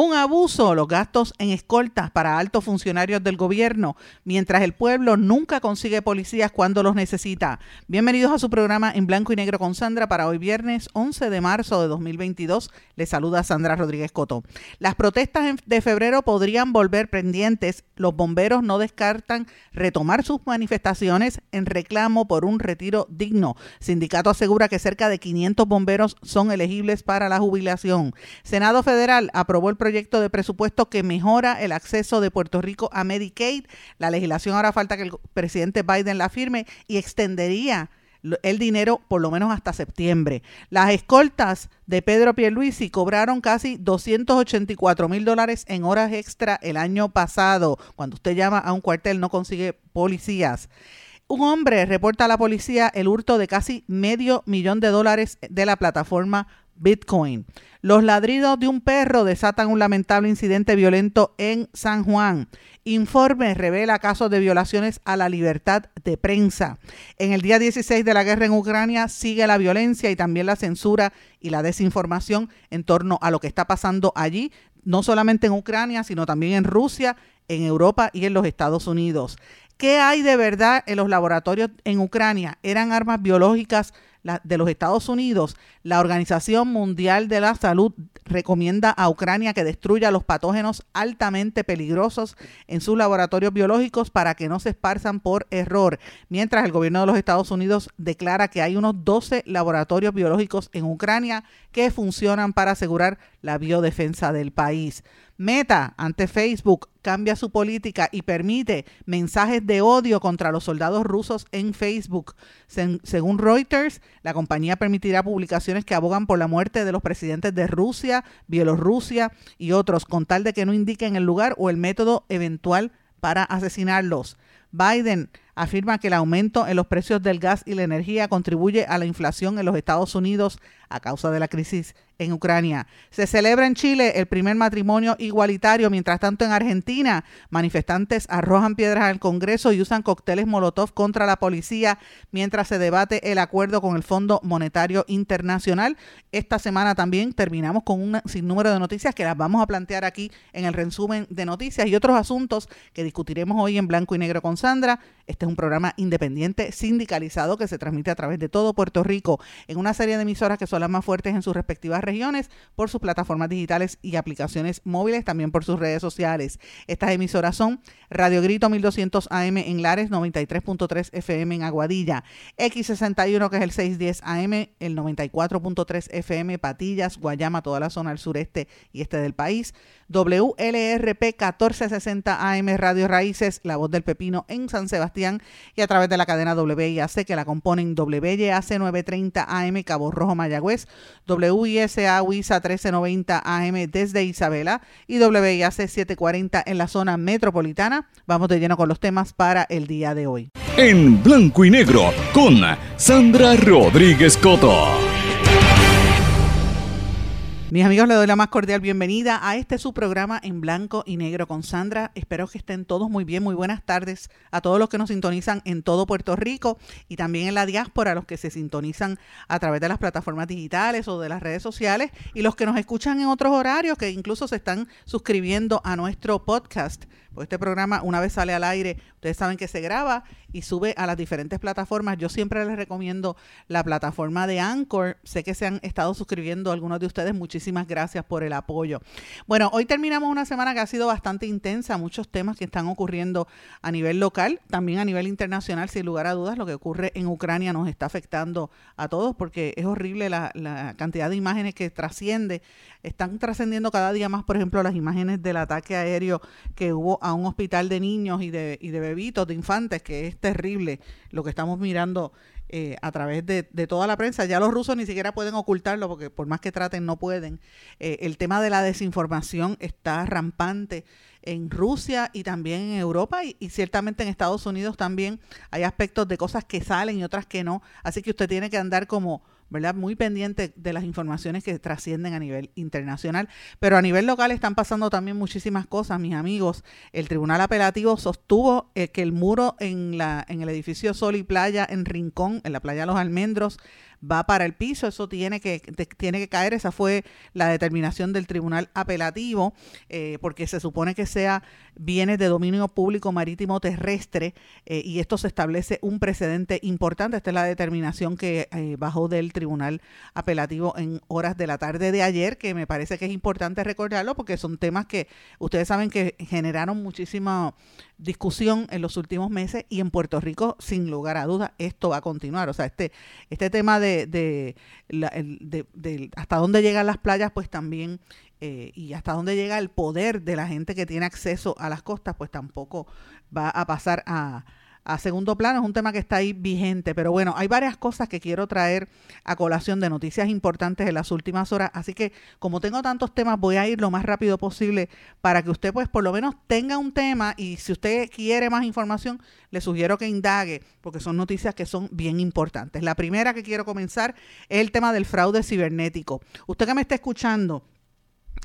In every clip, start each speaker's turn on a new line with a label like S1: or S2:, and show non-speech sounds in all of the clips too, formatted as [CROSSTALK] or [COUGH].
S1: Un abuso, los gastos en escoltas para altos funcionarios del gobierno, mientras el pueblo nunca consigue policías cuando los necesita. Bienvenidos a su programa en blanco y negro con Sandra para hoy viernes 11 de marzo de 2022. Les saluda Sandra Rodríguez Coto. Las protestas de febrero podrían volver pendientes. Los bomberos no descartan retomar sus manifestaciones en reclamo por un retiro digno. Sindicato asegura que cerca de 500 bomberos son elegibles para la jubilación. Senado Federal aprobó el proyecto proyecto de presupuesto que mejora el acceso de Puerto Rico a Medicaid. La legislación ahora falta que el presidente Biden la firme y extendería el dinero por lo menos hasta septiembre. Las escoltas de Pedro Pierluisi cobraron casi 284 mil dólares en horas extra el año pasado. Cuando usted llama a un cuartel no consigue policías. Un hombre reporta a la policía el hurto de casi medio millón de dólares de la plataforma Bitcoin. Los ladridos de un perro desatan un lamentable incidente violento en San Juan. Informe revela casos de violaciones a la libertad de prensa. En el día 16 de la guerra en Ucrania sigue la violencia y también la censura y la desinformación en torno a lo que está pasando allí, no solamente en Ucrania, sino también en Rusia, en Europa y en los Estados Unidos. ¿Qué hay de verdad en los laboratorios en Ucrania? ¿Eran armas biológicas de los Estados Unidos, la Organización Mundial de la Salud recomienda a Ucrania que destruya los patógenos altamente peligrosos en sus laboratorios biológicos para que no se esparzan por error, mientras el gobierno de los Estados Unidos declara que hay unos 12 laboratorios biológicos en Ucrania que funcionan para asegurar la biodefensa del país. Meta, ante Facebook, cambia su política y permite mensajes de odio contra los soldados rusos en Facebook. según Reuters, la compañía permitirá publicaciones que abogan por la muerte de los presidentes de Rusia, Bielorrusia y otros, con tal de que no indiquen el lugar o el método eventual para asesinarlos. Biden afirma que el aumento en los precios del gas y la energía contribuye a la inflación en los Estados Unidos a causa de la crisis en Ucrania. Se celebra en Chile el primer matrimonio igualitario, mientras tanto en Argentina manifestantes arrojan piedras al Congreso y usan cócteles Molotov contra la policía mientras se debate el acuerdo con el Fondo Monetario Internacional. Esta semana también terminamos con un sinnúmero de noticias que las vamos a plantear aquí en el resumen de noticias y otros asuntos que discutiremos hoy en blanco y negro con Sandra. Este es un programa independiente sindicalizado que se transmite a través de todo Puerto Rico en una serie de emisoras que son las más fuertes en sus respectivas regiones por sus plataformas digitales y aplicaciones móviles, también por sus redes sociales. Estas emisoras son Radio Grito 1200 AM en Lares, 93.3 FM en Aguadilla, X61 que es el 610 AM, el 94.3 FM Patillas, Guayama, toda la zona al sureste y este del país. WLRP 1460 AM Radio Raíces, La Voz del Pepino en San Sebastián y a través de la cadena WIAC que la componen WYAC 930 AM Cabo Rojo Mayagüez, WISA WISA 1390 AM desde Isabela y WIAC 740 en la zona metropolitana. Vamos de lleno con los temas para el día de hoy.
S2: En blanco y negro con Sandra Rodríguez Coto.
S1: Mis amigos, les doy la más cordial bienvenida a este su programa en blanco y negro con Sandra. Espero que estén todos muy bien. Muy buenas tardes a todos los que nos sintonizan en todo Puerto Rico y también en la diáspora, los que se sintonizan a través de las plataformas digitales o de las redes sociales y los que nos escuchan en otros horarios que incluso se están suscribiendo a nuestro podcast pues este programa, una vez sale al aire, ustedes saben que se graba y sube a las diferentes plataformas. Yo siempre les recomiendo la plataforma de Anchor. Sé que se han estado suscribiendo algunos de ustedes. Muchísimas gracias por el apoyo. Bueno, hoy terminamos una semana que ha sido bastante intensa. Muchos temas que están ocurriendo a nivel local, también a nivel internacional. Sin lugar a dudas, lo que ocurre en Ucrania nos está afectando a todos porque es horrible la, cantidad de imágenes que trasciende. Están trascendiendo cada día más, por ejemplo, las imágenes del ataque aéreo que hubo un hospital de niños y de, y de bebitos, de infantes, que es terrible lo que estamos mirando eh, a través de, toda la prensa. Ya los rusos ni siquiera pueden ocultarlo porque por más que traten no pueden. Eh, el tema de la desinformación está rampante en Rusia y también en Europa y, y, ciertamente en Estados Unidos también hay aspectos de cosas que salen y otras que no. Así que usted tiene que andar como ¿verdad? Muy pendiente de las informaciones que trascienden a nivel internacional, pero a nivel local están pasando también muchísimas cosas, mis amigos. El Tribunal Apelativo sostuvo eh, que el muro en, la, en el edificio Sol y Playa en Rincón, en la playa Los Almendros, va para el piso, eso tiene que, tiene que caer, esa fue la determinación del Tribunal Apelativo, eh, porque se supone que sea bienes de dominio público marítimo terrestre eh, y esto se establece un precedente importante, esta es la determinación que eh, bajó del Tribunal Apelativo en horas de la tarde de ayer, que me parece que es importante recordarlo porque son temas que ustedes saben que generaron muchísima discusión en los últimos meses y en Puerto Rico, sin lugar a dudas, esto va a continuar. O sea, este, este tema de, de, hasta dónde llegan las playas, pues también, eh, y hasta dónde llega el poder de la gente que tiene acceso a las costas, pues tampoco va a pasar a, a segundo plano, es un tema que está ahí vigente, pero bueno, hay varias cosas que quiero traer a colación de noticias importantes en las últimas horas, así que como tengo tantos temas, voy a ir lo más rápido posible para que usted pues por lo menos tenga un tema y si usted quiere más información, le sugiero que indague, porque son noticias que son bien importantes. La primera que quiero comenzar es el tema del fraude cibernético. Usted que me está escuchando,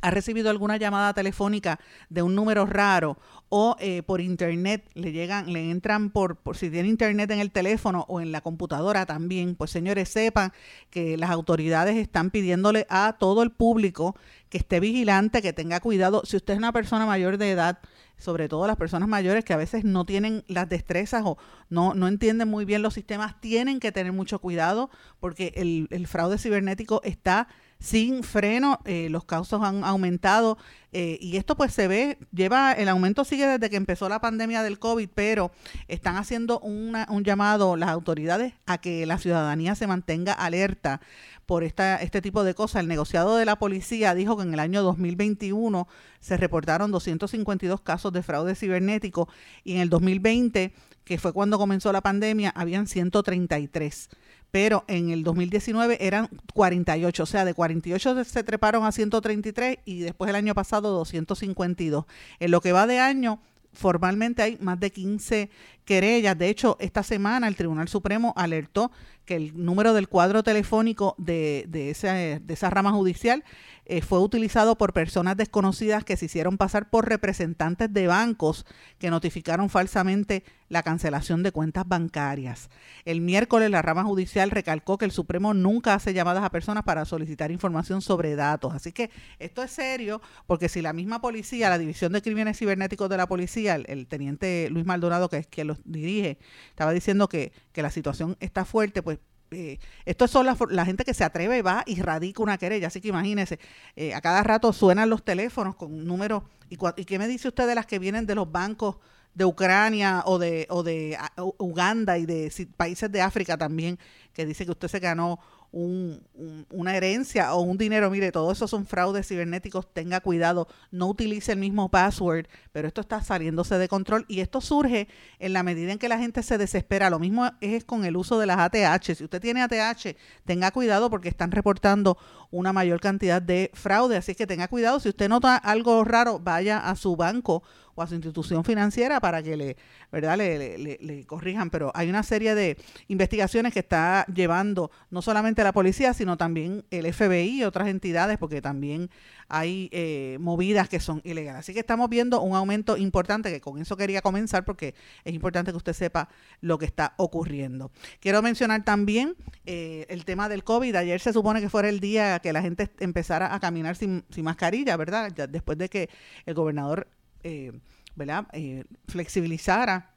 S1: ha recibido alguna llamada telefónica de un número raro o eh, por internet le llegan, le entran por, por si tiene internet en el teléfono o en la computadora también, pues señores sepan que las autoridades están pidiéndole a todo el público que esté vigilante, que tenga cuidado. Si usted es una persona mayor de edad, sobre todo las personas mayores que a veces no tienen las destrezas o no, no entienden muy bien los sistemas, tienen que tener mucho cuidado porque el, el fraude cibernético está sin freno, eh, los casos han aumentado eh, y esto pues se ve, lleva, el aumento sigue desde que empezó la pandemia del COVID, pero están haciendo una, un llamado las autoridades a que la ciudadanía se mantenga alerta por esta, este tipo de cosas. El negociado de la policía dijo que en el año 2021 se reportaron 252 casos de fraude cibernético y en el 2020, que fue cuando comenzó la pandemia, habían 133 pero en el 2019 eran 48, o sea, de 48 se treparon a 133 y después el año pasado 252. En lo que va de año, formalmente hay más de 15 querellas. De hecho, esta semana el Tribunal Supremo alertó que el número del cuadro telefónico de, de, de esa rama judicial eh, fue utilizado por personas desconocidas que se hicieron pasar por representantes de bancos que notificaron falsamente la cancelación de cuentas bancarias. El miércoles la rama judicial recalcó que el Supremo nunca hace llamadas a personas para solicitar información sobre datos. Así que esto es serio porque si la misma policía, la División de Crímenes Cibernéticos de la Policía, el, teniente Luis Maldonado, que es quien dirige, estaba diciendo que, que la situación está fuerte, pues eh, esto son la, la, gente que se atreve, va y radica una querella. Así que imagínense, eh, a cada rato suenan los teléfonos con números. ¿Y, ¿Y qué me dice usted de las que vienen de los bancos de Ucrania o de, o de Uganda y de países de África también, que dice que usted se ganó una herencia o un dinero, mire, todo eso son fraudes cibernéticos, tenga cuidado, no utilice el mismo password, pero esto está saliéndose de control y esto surge en la medida en que la gente se desespera. Lo mismo es con el uso de las ATH. Si usted tiene ATH, tenga cuidado porque están reportando una mayor cantidad de fraude, así que tenga cuidado. Si usted nota algo raro, vaya a su banco o a su institución financiera para que le, ¿verdad? Le, corrijan. Pero hay una serie de investigaciones que está llevando no solamente la policía, sino también el FBI y otras entidades, porque también hay eh, movidas que son ilegales. Así que estamos viendo un aumento importante, que con eso quería comenzar, porque es importante que usted sepa lo que está ocurriendo. Quiero mencionar también eh, el tema del COVID. Ayer se supone que fuera el día que la gente empezara a caminar sin, sin mascarilla, ¿verdad? Ya después de que el gobernador eh, ¿verdad? Eh, flexibilizara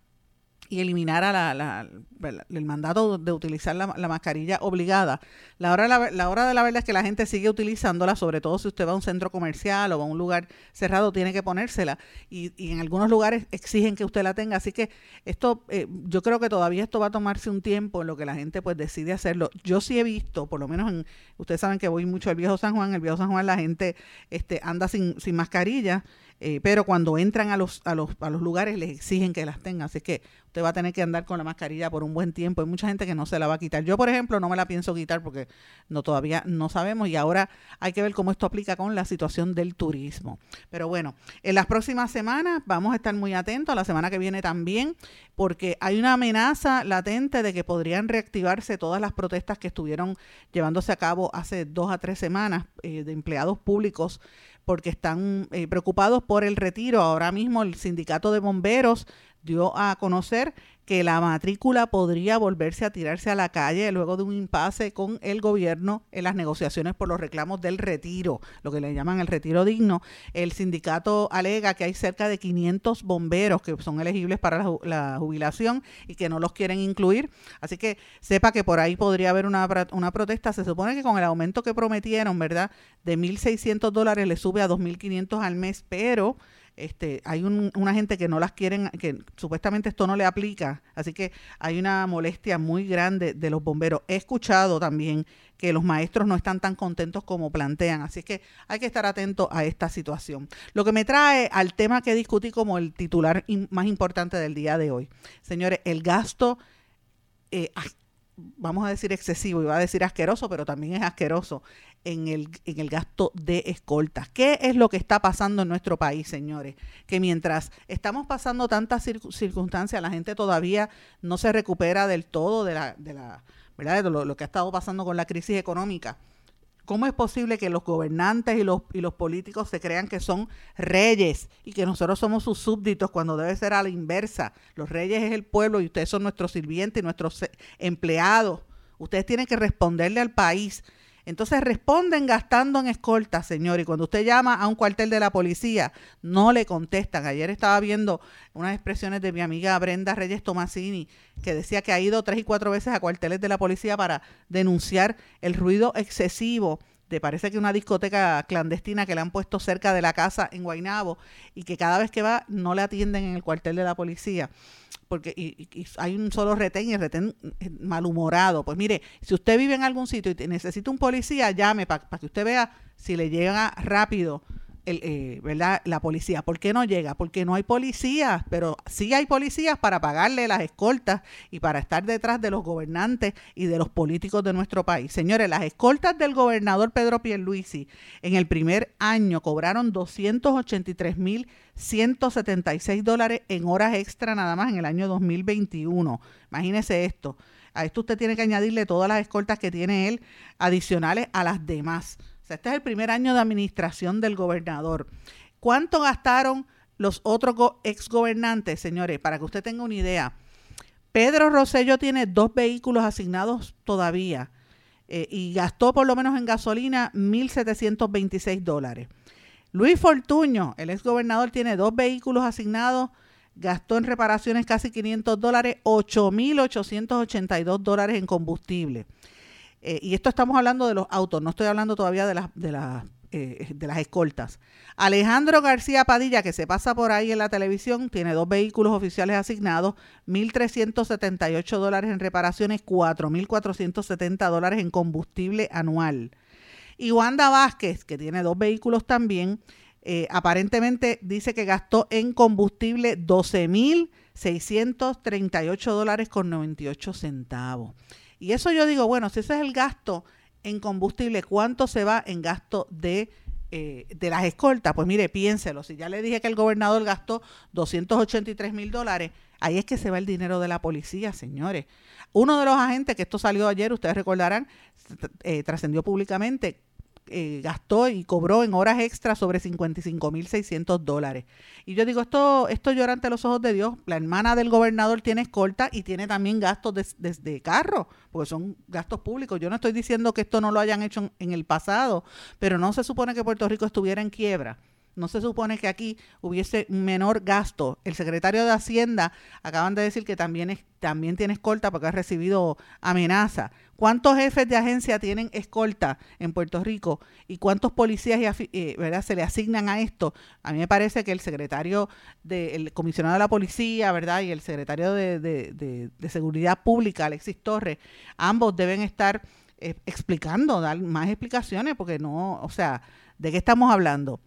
S1: y eliminara la, el mandato de utilizar la, mascarilla obligada. La hora, la, hora de la verdad es que la gente sigue utilizándola, sobre todo si usted va a un centro comercial o a un lugar cerrado, tiene que ponérsela. Y, y en algunos lugares exigen que usted la tenga. Así que esto, eh, yo creo que todavía esto va a tomarse un tiempo en lo que la gente pues decide hacerlo. Yo sí he visto, por lo menos en, ustedes saben que voy mucho al viejo San Juan, el viejo San Juan la gente este, anda sin, sin mascarilla eh, pero cuando entran a los, a, los, a los lugares les exigen que las tengan. Así que usted va a tener que andar con la mascarilla por un buen tiempo. Hay mucha gente que no se la va a quitar. Yo, por ejemplo, no me la pienso quitar porque no todavía no sabemos y ahora hay que ver cómo esto aplica con la situación del turismo. Pero bueno, en las próximas semanas vamos a estar muy atentos, la semana que viene también, porque hay una amenaza latente de que podrían reactivarse todas las protestas que estuvieron llevándose a cabo hace dos a tres semanas eh, de empleados públicos porque están eh, preocupados por el retiro. Ahora mismo el sindicato de bomberos dio a conocer que la matrícula podría volverse a tirarse a la calle luego de un impasse con el gobierno en las negociaciones por los reclamos del retiro, lo que le llaman el retiro digno. El sindicato alega que hay cerca de 500 bomberos que son elegibles para la, jubilación y que no los quieren incluir. Así que sepa que por ahí podría haber una, una protesta. Se supone que con el aumento que prometieron, ¿verdad? De 1.600 dólares le sube a 2.500 al mes, pero este, hay una gente que no las quieren, que supuestamente esto no le aplica, así que hay una molestia muy grande de los bomberos. He escuchado también que los maestros no están tan contentos como plantean, así que hay que estar atento a esta situación. Lo que me trae al tema que discutí como el titular más importante del día de hoy. Señores, el gasto... Eh, vamos a decir excesivo, iba a decir asqueroso, pero también es asqueroso en el, en el gasto de escoltas. ¿Qué es lo que está pasando en nuestro país, señores? Que mientras estamos pasando tantas circunstancias, la gente todavía no se recupera del todo de la, de la ¿verdad? De lo que ha estado pasando con la crisis económica. ¿Cómo es posible que los gobernantes y los, y los políticos se crean que son reyes y que nosotros somos sus súbditos cuando debe ser a la inversa? Los reyes es el pueblo y ustedes son nuestros sirvientes y nuestros empleados. Ustedes tienen que responderle al país entonces responden gastando en escolta, señor. Y cuando usted llama a un cuartel de la policía, no le contestan. Ayer estaba viendo unas expresiones de mi amiga Brenda Reyes Tomasini, que decía que ha ido tres y cuatro veces a cuarteles de la policía para denunciar el ruido excesivo de parece que una discoteca clandestina que le han puesto cerca de la casa en Guainabo y que cada vez que va no le atienden en el cuartel de la policía porque y, hay un solo retén y el retén malhumorado. Pues mire, si usted vive en algún sitio y necesita un policía, llame para que usted vea si le llega rápido el, eh, ¿verdad? la policía. ¿Por qué no llega? Porque no hay policías, pero sí hay policías para pagarle las escoltas y para estar detrás de los gobernantes y de los políticos de nuestro país. Señores, las escoltas del gobernador Pedro Pierluisi en el primer año cobraron 283 mil 176 dólares en horas extra nada más en el año 2021. Imagínese esto. A esto usted tiene que añadirle todas las escoltas que tiene él adicionales a las demás. Sea, este es el primer año de administración del gobernador. ¿Cuánto gastaron los otros exgobernantes, señores? Para que usted tenga una idea. Pedro Rosello tiene dos vehículos asignados todavía eh, y gastó por lo menos en gasolina 1.726 dólares. Luis Fortuño, el exgobernador, tiene dos vehículos asignados, gastó en reparaciones casi 500 dólares, 8.882 dólares en combustible. Eh, y esto estamos hablando de los autos, no estoy hablando todavía de las, de las eh, de las escoltas. Alejandro García Padilla, que se pasa por ahí en la televisión, tiene dos vehículos oficiales asignados, 1.378 dólares en reparaciones, 4.470 dólares en combustible anual. Y Wanda Vázquez, que tiene dos vehículos también, eh, aparentemente dice que gastó en combustible 12.638 dólares con 98 centavos. Y eso yo digo, bueno, si ese es el gasto en combustible, ¿cuánto se va en gasto de, eh, de las escoltas? Pues mire, piénselo, si ya le dije que el gobernador gastó 283 mil dólares, ahí es que se va el dinero de la policía, señores. Uno de los agentes, que esto salió ayer, ustedes recordarán, eh, trascendió públicamente, eh, gastó y cobró en horas extras sobre 55.600 dólares. Y yo digo, esto, esto llora ante los ojos de Dios. La hermana del gobernador tiene escolta y tiene también gastos desde carro, porque son gastos públicos. Yo no estoy diciendo que esto no lo hayan hecho en el pasado, pero no se supone que Puerto Rico estuviera en quiebra. No se supone que aquí hubiese menor gasto. El secretario de Hacienda acaban de decir que también, es, también tiene escolta porque ha recibido amenaza. ¿Cuántos jefes de agencia tienen escolta en Puerto Rico y cuántos policías eh, se le asignan a esto? A mí me parece que el secretario, del comisionado de la policía, ¿verdad? Y el secretario de, Seguridad Pública, Alexis Torres, ambos deben estar eh, explicando, dar más explicaciones, porque no, o sea, ¿de qué estamos hablando?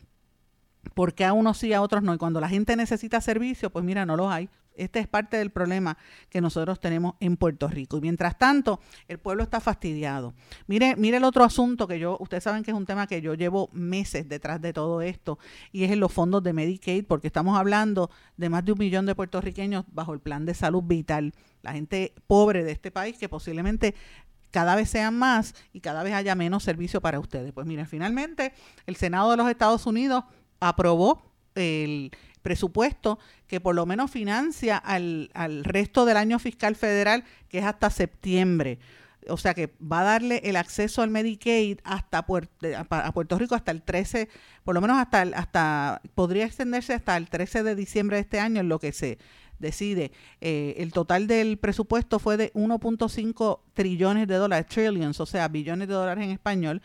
S1: Porque a unos sí a otros no. Y cuando la gente necesita servicio, pues mira, no los hay. Este es parte del problema que nosotros tenemos en Puerto Rico. Y mientras tanto, el pueblo está fastidiado. Mire, mire el otro asunto que yo, ustedes saben que es un tema que yo llevo meses detrás de todo esto, y es en los fondos de Medicaid, porque estamos hablando de más de un millón de puertorriqueños bajo el plan de salud vital. La gente pobre de este país que posiblemente cada vez sean más y cada vez haya menos servicio para ustedes. Pues miren, finalmente el Senado de los Estados Unidos aprobó el presupuesto que por lo menos financia al, al resto del año fiscal federal, que es hasta septiembre. O sea que va a darle el acceso al Medicaid hasta Puerto, a Puerto Rico hasta el 13, por lo menos hasta, hasta, podría extenderse hasta el 13 de diciembre de este año, en lo que se decide. Eh, el total del presupuesto fue de 1.5 trillones de dólares, trillions, o sea, billones de dólares en español,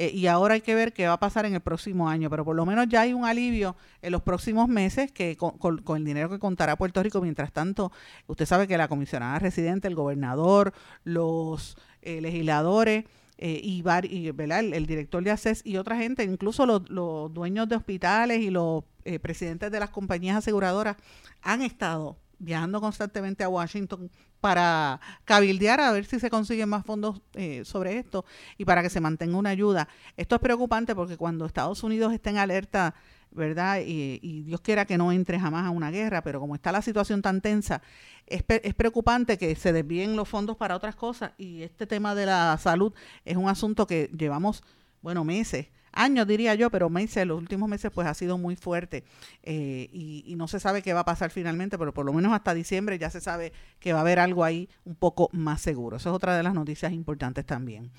S1: eh, y ahora hay que ver qué va a pasar en el próximo año, pero por lo menos ya hay un alivio en los próximos meses que con, el dinero que contará Puerto Rico. Mientras tanto, usted sabe que la comisionada residente, el gobernador, los eh, legisladores, eh, y, y El, director de ACES y otra gente, incluso los, los dueños de hospitales y los presidentes de las compañías aseguradoras han estado viajando constantemente a Washington para cabildear a ver si se consiguen más fondos eh, sobre esto y para que se mantenga una ayuda. Esto es preocupante porque cuando Estados Unidos está en alerta, ¿verdad? Y, Dios quiera que no entre jamás a una guerra, pero como está la situación tan tensa, es, es preocupante que se desvíen los fondos para otras cosas y este tema de la salud es un asunto que llevamos, bueno, meses años diría yo, pero meses, los últimos meses pues ha sido muy fuerte eh, y, no se sabe qué va a pasar finalmente, pero por lo menos hasta diciembre ya se sabe que va a haber algo ahí un poco más seguro. Eso es otra de las noticias importantes también.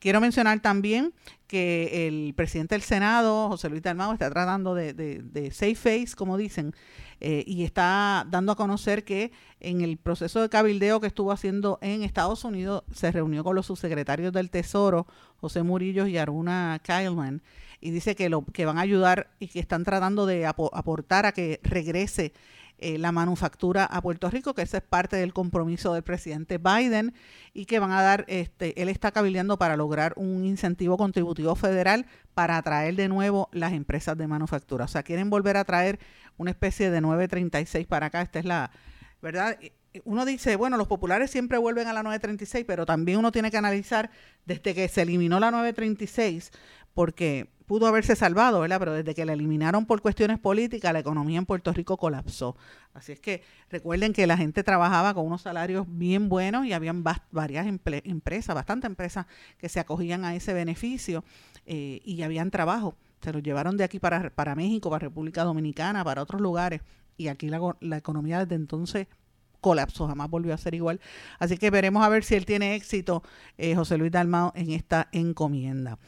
S1: Quiero mencionar también que el presidente del Senado, José Luis Dalmado, está tratando de, de, safe face, como dicen, eh, y está dando a conocer que en el proceso de cabildeo que estuvo haciendo en Estados Unidos se reunió con los subsecretarios del Tesoro, José Murillo y Aruna Kyleman, y dice que, lo, que van a ayudar y que están tratando de aportar a que regrese eh, la manufactura a Puerto Rico, que ese es parte del compromiso del presidente Biden y que van a dar, este, él está cabildeando para lograr un incentivo contributivo federal para atraer de nuevo las empresas de manufactura. O sea, quieren volver a traer una especie de 936 para acá. Esta es la, ¿verdad? Uno dice, bueno, los populares siempre vuelven a la 936, pero también uno tiene que analizar desde que se eliminó la 936, porque pudo haberse salvado, ¿verdad? Pero desde que la eliminaron por cuestiones políticas, la economía en Puerto Rico colapsó. Así es que recuerden que la gente trabajaba con unos salarios bien buenos y habían varias empresas, bastantes empresas que se acogían a ese beneficio eh, y habían trabajo. Se los llevaron de aquí para, para México, para República Dominicana, para otros lugares. Y aquí la, la economía desde entonces colapsó, jamás volvió a ser igual. Así que veremos a ver si él tiene éxito, eh, José Luis Dalmao, en esta encomienda.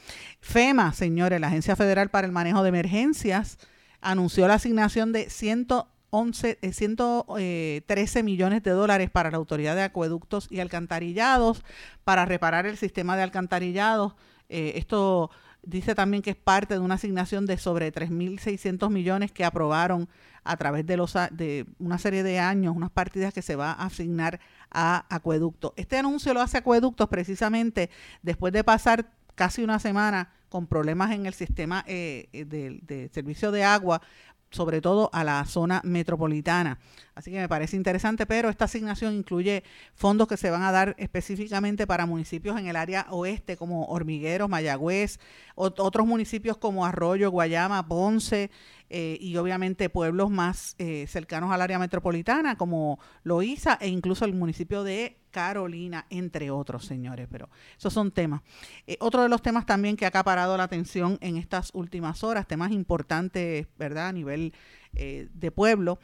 S1: FEMA, señores, la Agencia Federal para el Manejo de Emergencias, anunció la asignación de 111, 113 eh, millones de dólares para la Autoridad de Acueductos y Alcantarillados para reparar el sistema de alcantarillados. Eh, esto dice también que es parte de una asignación de sobre 3.600 millones que aprobaron a través de, los, de una serie de años, unas partidas que se va a asignar a Acueducto. Este anuncio lo hace Acueductos precisamente después de pasar casi una semana con problemas en el sistema eh, eh, de, servicio de agua sobre todo a la zona metropolitana. Así que me parece interesante, pero esta asignación incluye fondos que se van a dar específicamente para municipios en el área oeste como Hormigueros, Mayagüez, otros municipios como Arroyo, Guayama, Ponce, eh, y obviamente pueblos más eh, cercanos al área metropolitana como Loíza e incluso el municipio de Carolina, entre otros, señores. Pero esos son temas. Eh, otro de los temas también que ha acaparado la atención en estas últimas horas, temas importantes, ¿verdad? A nivel de pueblo.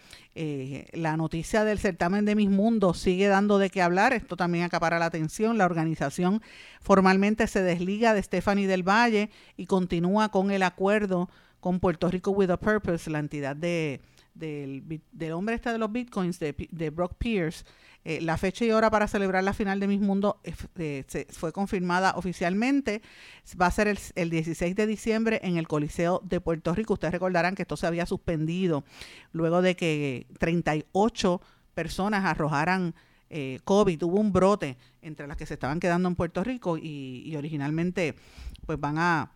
S1: la noticia del certamen de Mis Mundos sigue dando de qué hablar. Esto también acapara la atención. La organización formalmente se desliga de Stephanie del Valle y continúa con el acuerdo con Puerto Rico with a Purpose, la entidad de, del, del hombre este de los bitcoins, de, de Brock Pierce. Eh, la fecha y hora para celebrar la final de Miss Mundo eh, se, fue confirmada oficialmente. Va a ser el, el, 16 de diciembre en el Coliseo de Puerto Rico. Ustedes recordarán que esto se había suspendido luego de que 38 personas arrojaran eh, COVID. Hubo un brote entre las que se estaban quedando en Puerto Rico y, y originalmente pues van a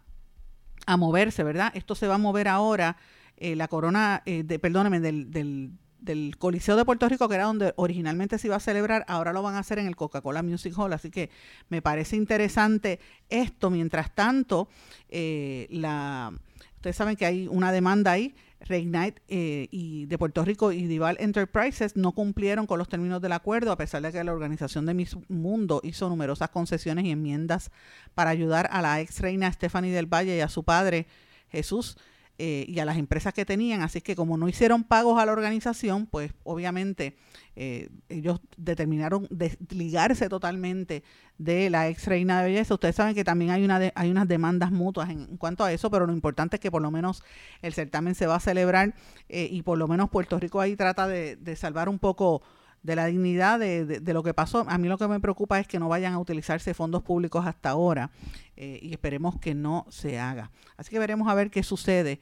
S1: a moverse, ¿verdad? Esto se va a mover ahora eh, la corona, eh, de, perdóneme, del, del, del, Coliseo de Puerto Rico, que era donde originalmente se iba a celebrar, ahora lo van a hacer en el Coca-Cola Music Hall. Así que me parece interesante esto. Mientras tanto, eh, la, ustedes saben que hay una demanda ahí. Reignite eh, y de Puerto Rico y Dival Enterprises no cumplieron con los términos del acuerdo, a pesar de que la organización de Miss Mundo hizo numerosas concesiones y enmiendas para ayudar a la ex reina Stephanie del Valle y a su padre Jesús eh, y a las empresas que tenían. Así que como no hicieron pagos a la organización, pues obviamente eh, ellos determinaron desligarse totalmente de la ex reina de belleza. Ustedes saben que también hay, una hay unas demandas mutuas en, cuanto a eso, pero lo importante es que por lo menos el certamen se va a celebrar eh, y por lo menos Puerto Rico ahí trata de, de salvar un poco de la dignidad de, de, lo que pasó. A mí lo que me preocupa es que no vayan a utilizarse fondos públicos hasta ahora eh, y esperemos que no se haga. Así que veremos a ver qué sucede.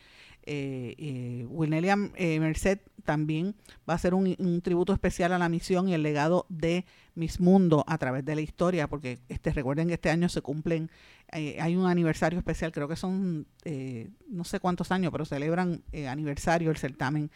S1: Eh, eh, William eh, Merced también va a hacer un, tributo especial a la misión y el legado de Miss Mundo a través de la historia, porque este recuerden que este año se cumplen, eh, hay un aniversario especial, creo que son eh, no sé cuántos años, pero celebran aniversario el certamen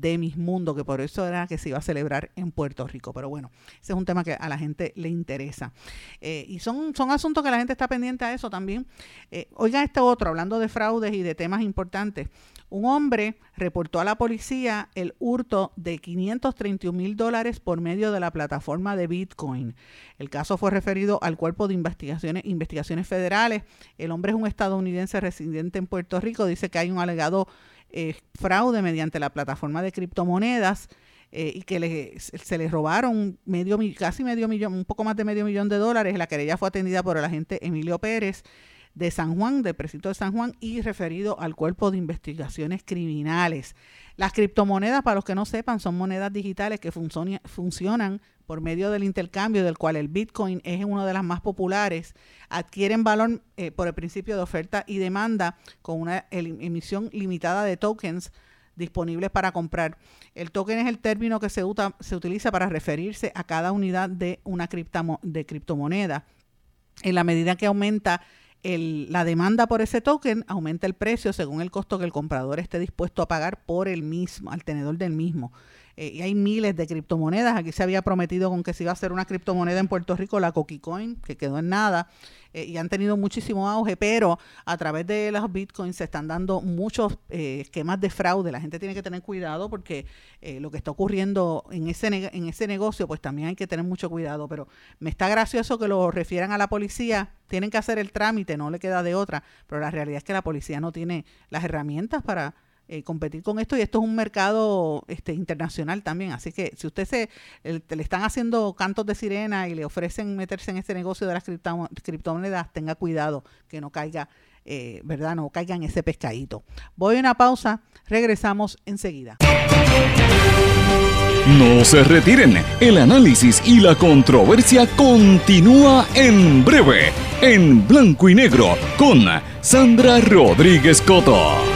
S1: de Mis Mundo, que por eso era que se iba a celebrar en Puerto Rico. Pero bueno, ese es un tema que a la gente le interesa. Eh, y son, son asuntos que la gente está pendiente a eso también. Eh, oiga este otro, hablando de fraudes y de temas importantes. Un hombre reportó a la policía el hurto de 531 mil dólares por medio de la plataforma de Bitcoin. El caso fue referido al Cuerpo de Investigaciones, Investigaciones Federales. El hombre es un estadounidense residente en Puerto Rico. Dice que hay un alegado eh, fraude mediante la plataforma de criptomonedas eh, y que se les robaron medio, casi medio millón, un poco más de medio millón de dólares. La querella fue atendida por el agente Emilio Pérez de San Juan, del precinto de San Juan, y referido al Cuerpo de Investigaciones Criminales. Las criptomonedas, para los que no sepan, son monedas digitales que funcionan por medio del intercambio, del cual el Bitcoin es una de las más populares, adquieren valor eh, por el principio de oferta y demanda con una emisión limitada de tokens disponibles para comprar. El token es el término que se, utiliza para referirse a cada unidad de una de criptomoneda. En la medida que aumenta el, la demanda por ese token, aumenta el precio según el costo que el comprador esté dispuesto a pagar por el mismo, al tenedor del mismo. Eh, y hay miles de criptomonedas. Aquí se había prometido con que se iba a hacer una criptomoneda en Puerto Rico, la Coquicoin, que quedó en nada, eh, y han tenido muchísimo auge, pero a través de los bitcoins se están dando muchos eh, esquemas de fraude. La gente tiene que tener cuidado porque lo que está ocurriendo en ese, en ese negocio, pues también hay que tener mucho cuidado. Pero me está gracioso que lo refieran a la policía. Tienen que hacer el trámite, no le queda de otra, pero la realidad es que la policía no tiene las herramientas para eh, competir con esto y esto es un mercado este, internacional también. Así que si usted se le están haciendo cantos de sirena y le ofrecen meterse en este negocio de las criptomonedas, tenga cuidado que no caiga, eh, ¿verdad? No caiga en ese pescadito. Voy a una pausa, regresamos enseguida.
S2: No se retiren, el análisis y la controversia continúa en breve, en blanco y negro, con Sandra Rodríguez Coto.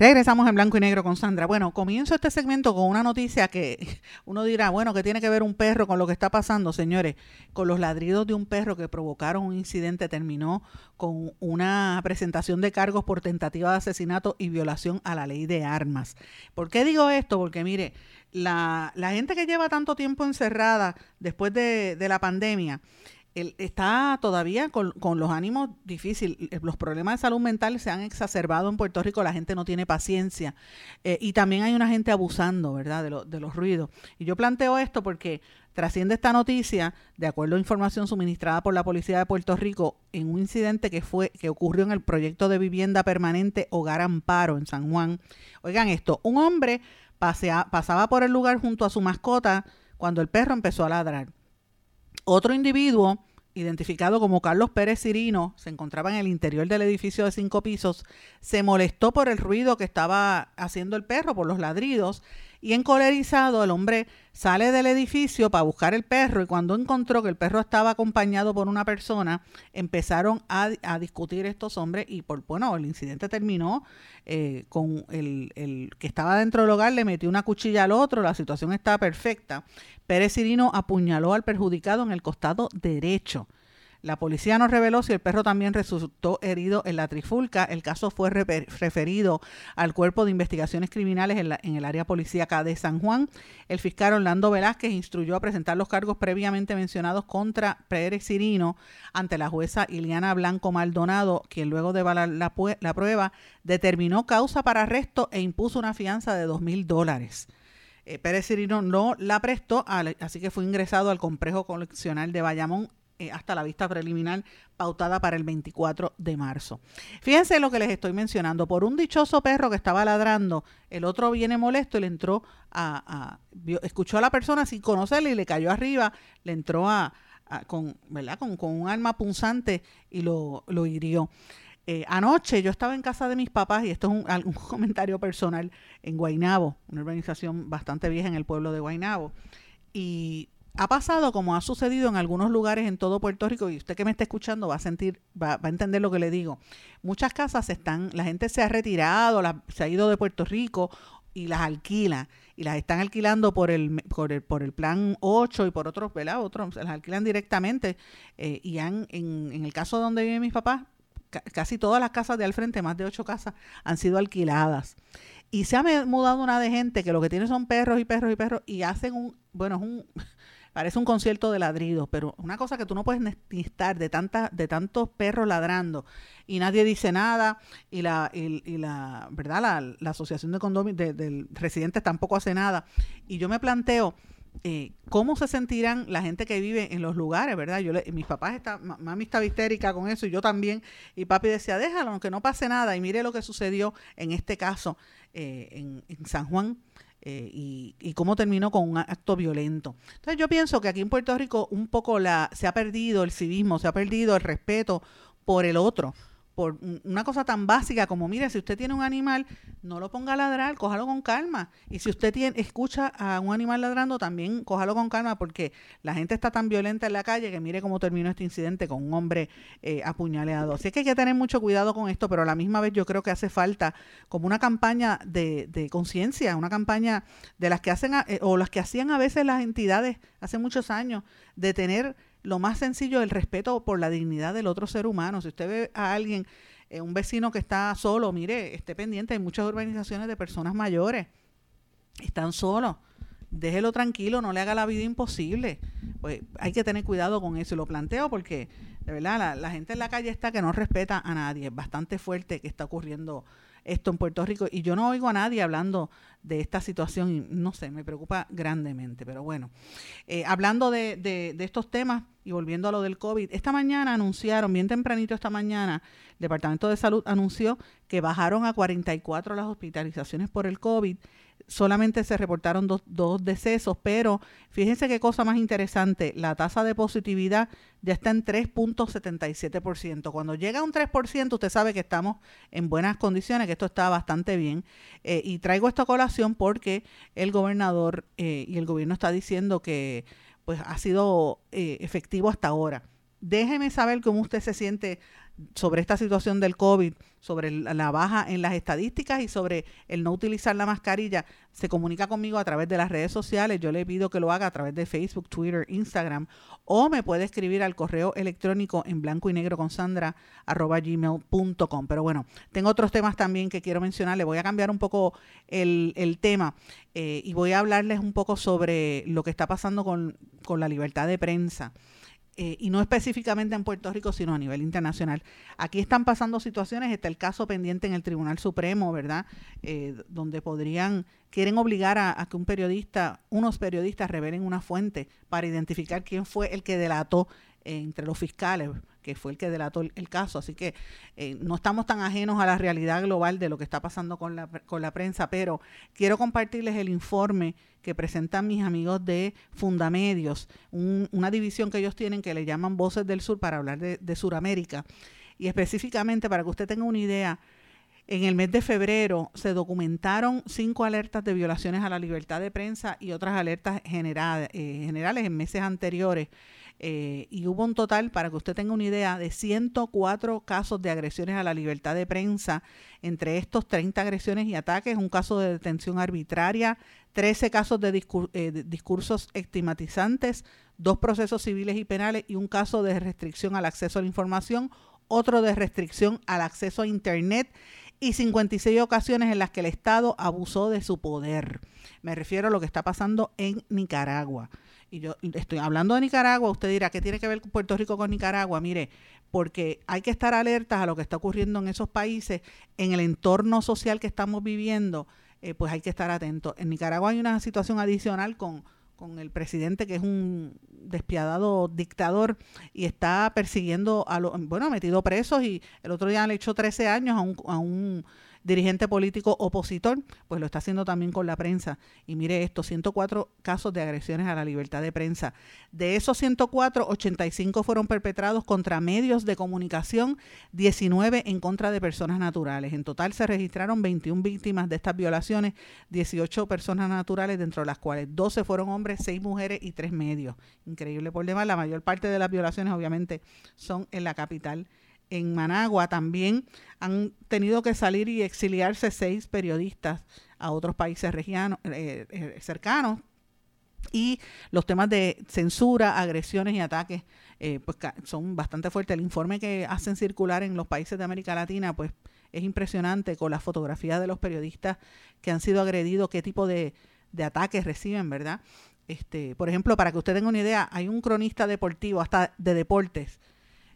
S1: Regresamos en blanco y negro con Sandra. Bueno, comienzo este segmento con una noticia que [LAUGHS] uno dirá, bueno, que tiene que ver un perro con lo que está pasando, señores. Con los ladridos de un perro que provocaron un incidente terminó con una presentación de cargos por tentativa de asesinato y violación a la ley de armas. ¿Por qué digo esto? Porque mire, la, gente que lleva tanto tiempo encerrada después de, de la pandemia, él está todavía con, con, los ánimos difíciles. Los problemas de salud mental se han exacerbado en Puerto Rico, la gente no tiene paciencia eh, y también hay una gente abusando, ¿verdad?, de, lo, de los ruidos. Y yo planteo esto porque trasciende esta noticia, de acuerdo a información suministrada por la Policía de Puerto Rico, en un incidente que, fue, que ocurrió en el proyecto de vivienda permanente Hogar Amparo en San Juan. Oigan esto, un hombre pasea, pasaba por el lugar junto a su mascota cuando el perro empezó a ladrar otro individuo, identificado como Carlos Pérez Cirino, se encontraba en el interior del edificio de cinco pisos, se molestó por el ruido que estaba haciendo el perro, por los ladridos, Y encolerizado, el hombre sale del edificio para buscar el perro y cuando encontró que el perro estaba acompañado por una persona, empezaron a, discutir estos hombres y por bueno, el incidente terminó eh, con el, el, que estaba dentro del hogar, le metió una cuchilla al otro, la situación estaba perfecta. Pérez Cirino apuñaló al perjudicado en el costado derecho. La policía no reveló si el perro también resultó herido en la trifulca. El caso fue referido al Cuerpo de Investigaciones Criminales en, el área policíaca de San Juan. El fiscal Orlando Velázquez instruyó a presentar los cargos previamente mencionados contra Pérez Cirino ante la jueza Iliana Blanco Maldonado, quien luego de evaluar la, la prueba determinó causa para arresto e impuso una fianza de dos mil dólares. Eh, Pérez Cirino no la prestó, así que fue ingresado al complejo coleccional de Bayamón eh, hasta la vista preliminar pautada para el 24 de marzo. Fíjense lo que les estoy mencionando. Por un dichoso perro que estaba ladrando, el otro viene molesto y le entró a... escuchó a la persona sin conocerle y le cayó arriba, le entró a, con, ¿verdad? Con, un arma punzante y lo, lo hirió. Eh, anoche yo estaba en casa de mis papás, y esto es un, un [LAUGHS] comentario personal, en Guainabo, una organización bastante vieja en el pueblo de Guainabo, y ha pasado como ha sucedido en algunos lugares en todo Puerto Rico y usted que me está escuchando va a sentir, va, a entender lo que le digo. Muchas casas están, la gente se ha retirado, se ha ido de Puerto Rico y las alquila y las están alquilando por el por el, por el plan 8 y por otros, ¿verdad? Otros se las alquilan directamente eh, y han, en, en el caso donde viven mis papás, casi todas las casas de al frente, más de ocho casas, han sido alquiladas. Y se ha mudado una de gente que lo que tiene son perros y perros y perros y hacen un, bueno, es un parece un concierto de ladridos, pero una cosa que tú no puedes estar de tanta, de tantos perros ladrando y nadie dice nada y la, y, la verdad, la, asociación de condominios de, residentes tampoco hace nada. Y yo me planteo eh, cómo se sentirán la gente que vive en los lugares, ¿verdad? Yo mis papás está, mami estaba histérica con eso y yo también. Y papi decía, déjalo, aunque no pase nada. Y mire lo que sucedió en este caso eh, en San Juan eh, y, cómo terminó con un acto violento. Entonces yo pienso que aquí en Puerto Rico un poco la, se ha perdido el civismo, se ha perdido el respeto por el otro por una cosa tan básica como, mire, si usted tiene un animal, no lo ponga a ladrar, cójalo con calma. Y si usted tiene, escucha a un animal ladrando, también cójalo con calma, porque la gente está tan violenta en la calle que mire cómo terminó este incidente con un hombre eh, apuñaleado. Así que hay que tener mucho cuidado con esto, pero a la misma vez yo creo que hace falta como una campaña de, conciencia, una campaña de las que hacen, eh, o las que hacían a veces las entidades hace muchos años, de tener lo más sencillo, el respeto por la dignidad del otro ser humano. Si usted ve a alguien, eh, un vecino que está solo, mire, esté pendiente, hay muchas organizaciones de personas mayores, están solos. Déjelo tranquilo, no le haga la vida imposible. Pues hay que tener cuidado con eso. Y lo planteo porque, de verdad, la, la gente en la calle está que no respeta a nadie. Es bastante fuerte que está ocurriendo esto en Puerto Rico y yo no oigo a nadie hablando de esta situación y no sé, me preocupa grandemente. Pero bueno, eh, hablando de, de, de, estos temas y volviendo a lo del COVID, esta mañana anunciaron, bien tempranito esta mañana, el Departamento de Salud anunció que bajaron a 44 las hospitalizaciones por el COVID solamente se reportaron dos, dos, decesos, pero fíjense qué cosa más interesante, la tasa de positividad ya está en 3.77%. Cuando llega a un 3%, usted sabe que estamos en buenas condiciones, que esto está bastante bien. Eh, y traigo esta colación porque el gobernador eh, y el gobierno está diciendo que pues ha sido eh, efectivo hasta ahora. Déjeme saber cómo usted se siente sobre esta situación del COVID, sobre la baja en las estadísticas y sobre el no utilizar la mascarilla, se comunica conmigo a través de las redes sociales. Yo le pido que lo haga a través de Facebook, Twitter, Instagram o me puede escribir al correo electrónico en blanco y negro con Sandra arroba gmail.com. Pero bueno, tengo otros temas también que quiero mencionar. Le voy a cambiar un poco el, tema eh, y voy a hablarles un poco sobre lo que está pasando con, con la libertad de prensa. Eh, y no específicamente en Puerto Rico, sino a nivel internacional. Aquí están pasando situaciones, está el caso pendiente en el Tribunal Supremo, ¿verdad? Eh, donde podrían, quieren obligar a, que un periodista, unos periodistas revelen una fuente para identificar quién fue el que delató entre los fiscales, que fue el que delató el, caso. Así que eh, no estamos tan ajenos a la realidad global de lo que está pasando con la, con la prensa, pero quiero compartirles el informe que presentan mis amigos de Fundamedios, una división que ellos tienen que le llaman Voces del Sur para hablar de, de Suramérica. Y específicamente, para que usted tenga una idea, En el mes de febrero se documentaron cinco alertas de violaciones a la libertad de prensa y otras alertas generales, eh, generales en meses anteriores. Eh, y hubo un total, para que usted tenga una idea, de 104 casos de agresiones a la libertad de prensa. Entre estos, 30 agresiones y ataques, un caso de detención arbitraria, 13 casos eh, de discursos estigmatizantes, dos procesos civiles y penales y un caso de restricción al acceso a la información, otro de restricción al acceso a Internet y 56 ocasiones en las que el Estado abusó de su poder. Me refiero a lo que está pasando en Nicaragua. Y yo estoy hablando de Nicaragua, usted dirá, ¿qué tiene que ver Puerto Rico con Nicaragua? Mire, porque hay que estar alertas a lo que está ocurriendo en esos países, en el entorno social que estamos viviendo, eh, pues hay que estar atentos. En Nicaragua hay una situación adicional con con el presidente que es un despiadado dictador y está persiguiendo a los, bueno, ha metido presos y el otro día le echó 13 años a un, a un dirigente político opositor, pues lo está haciendo también con la prensa. Y mire esto, 104 casos de agresiones a la libertad de prensa. De esos 104, 85 fueron perpetrados contra medios de comunicación, 19 en contra de personas naturales. En total se registraron 21 víctimas de estas violaciones, 18 personas naturales, dentro de las cuales 12 fueron hombres, 6 mujeres y 3 medios. Increíble por demás, la mayor parte de las violaciones obviamente son en la capital en Managua también han tenido que salir y exiliarse seis periodistas a otros países eh, eh, cercanos. Y los temas de censura, agresiones y ataques eh, pues son bastante fuertes. El informe que hacen circular en los países de América Latina pues es impresionante con las fotografías de los periodistas que han sido agredidos, qué tipo de, de ataques reciben, ¿verdad? Este, por ejemplo, para que usted tenga una idea, hay un cronista deportivo, hasta de deportes,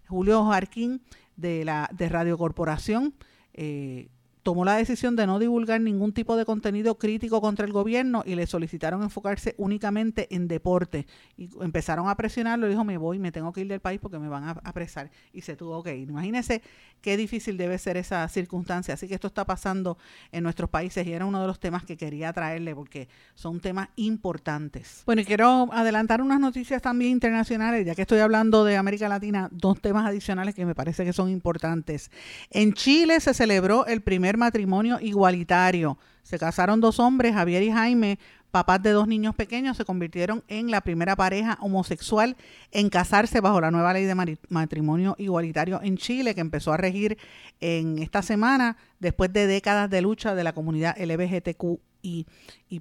S1: Julio Jarquín, de, la, de Radio Corporación eh, tomó la decisión de no divulgar ningún tipo de contenido crítico contra el gobierno y le solicitaron enfocarse únicamente en deporte. Y empezaron a presionarlo dijo, me voy, me tengo que ir del país porque me van a apresar. Y se tuvo que ir. Imagínense qué difícil debe ser esa circunstancia. Así que esto está pasando en nuestros países y era uno de los temas que quería traerle porque son temas importantes. Bueno, y quiero adelantar unas noticias también internacionales, ya que estoy hablando de América Latina, dos temas adicionales que me parece que son importantes. En Chile se celebró el primer matrimonio igualitario. Se casaron dos hombres, Javier y Jaime, papás de dos niños pequeños, se convirtieron en la primera pareja homosexual en casarse bajo la nueva ley de matrimonio igualitario en Chile, que empezó a regir en esta semana, después de décadas de lucha de la comunidad LGBTQ y,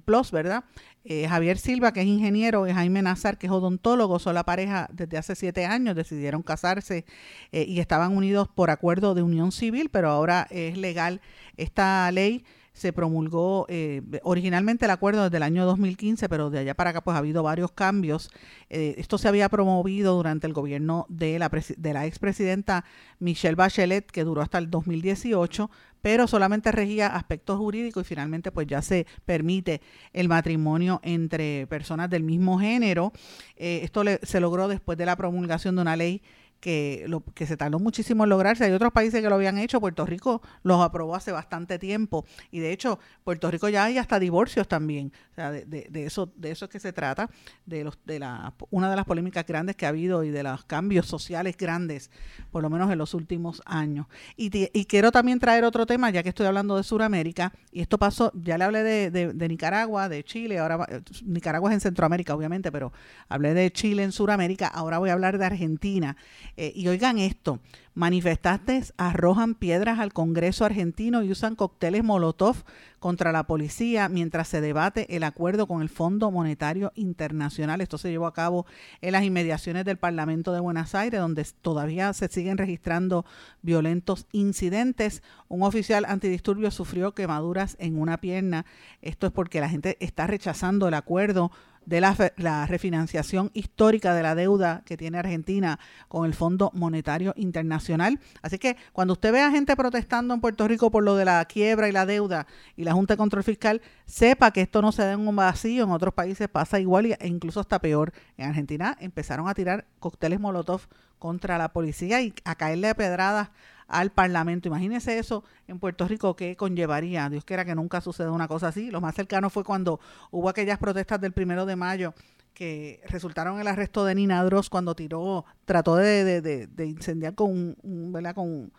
S1: Plus, ¿verdad? Eh, Javier Silva, que es ingeniero, y Jaime Nazar, que es odontólogo, son la pareja desde hace siete años, decidieron casarse eh, y estaban unidos por acuerdo de unión civil, pero ahora es legal esta ley se promulgó eh, originalmente el acuerdo desde el año 2015, pero de allá para acá pues ha habido varios cambios. esto se había promovido durante el gobierno de la, de la expresidenta Michelle Bachelet, que duró hasta el 2018, pero solamente regía aspectos jurídicos y finalmente pues ya se permite el matrimonio entre personas del mismo género. Eh, esto se logró después de la promulgación de una ley que, lo, que se tardó muchísimo en lograrse. Hay otros países que lo habían hecho, Puerto Rico los aprobó hace bastante tiempo y de hecho Puerto Rico ya hay hasta divorcios también. O sea, de, de, eso de eso es que se trata, de los de la una de las polémicas grandes que ha habido y de los cambios sociales grandes, por lo menos en los últimos años. Y, quiero también traer otro tema, ya que estoy hablando de Sudamérica, y esto pasó, ya le hablé de, de Nicaragua, de Chile, ahora Nicaragua es en Centroamérica, obviamente, pero hablé de Chile en Sudamérica, ahora voy a hablar de Argentina. Eh, y oigan esto, manifestantes arrojan piedras al Congreso argentino y usan cócteles Molotov contra la policía mientras se debate el acuerdo con el Fondo Monetario Internacional. Esto se llevó a cabo en las inmediaciones del Parlamento de Buenos Aires, donde todavía se siguen registrando violentos incidentes. Un oficial antidisturbios sufrió quemaduras en una pierna. Esto es porque la gente está rechazando el acuerdo de la, refinanciación histórica de la deuda que tiene Argentina con el Fondo Monetario Internacional. Así que cuando usted ve a gente protestando en Puerto Rico por lo de la quiebra y la deuda y la Junta de Control Fiscal, sepa que esto no se da en un vacío, en otros países pasa igual e incluso hasta peor. En Argentina empezaron a tirar cócteles Molotov contra la policía y a caerle a pedradas al Parlamento. Imagínese eso en Puerto Rico, ¿qué conllevaría? Dios quiera que nunca suceda una cosa así. Lo más cercano fue cuando hubo aquellas protestas del primero de mayo que resultaron el arresto de Nina Dross cuando tiró, trató de, de, de, incendiar con un, ¿verdad? con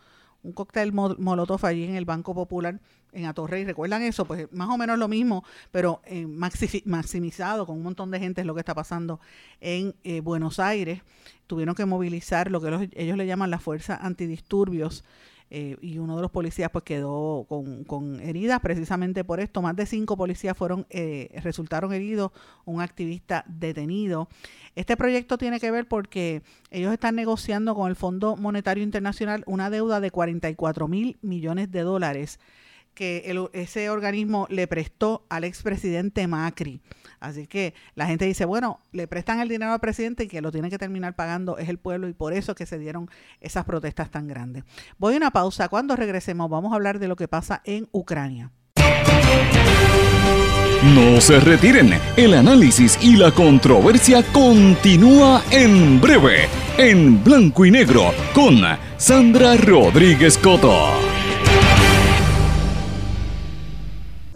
S1: un cóctel molotov allí en el Banco Popular en Atorrey. ¿Recuerdan eso? Pues más o menos lo mismo, pero eh, maximizado con un montón de gente es lo que está pasando en eh, Buenos Aires. Tuvieron que movilizar lo que ellos le llaman la fuerza antidisturbios eh, y uno de los policías pues quedó con, heridas precisamente por esto. Más de cinco policías fueron eh, resultaron heridos, un activista detenido. Este proyecto tiene que ver porque ellos están negociando con el Fondo Monetario Internacional una deuda de 44 mil millones de dólares que ese organismo le prestó al expresidente Macri. Así que la gente dice, bueno, le prestan el dinero al presidente y que lo tiene que terminar pagando es el pueblo y por eso que se dieron esas protestas tan grandes. Voy a una pausa. Cuando regresemos vamos a hablar de lo que pasa en Ucrania.
S2: No se retiren, el análisis y la controversia continúa en breve, en blanco y negro, con Sandra Rodríguez Coto.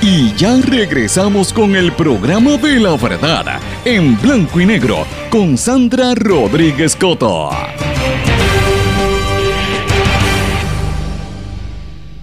S2: Y ya regresamos con el programa de la verdad en blanco y negro con Sandra Rodríguez Coto.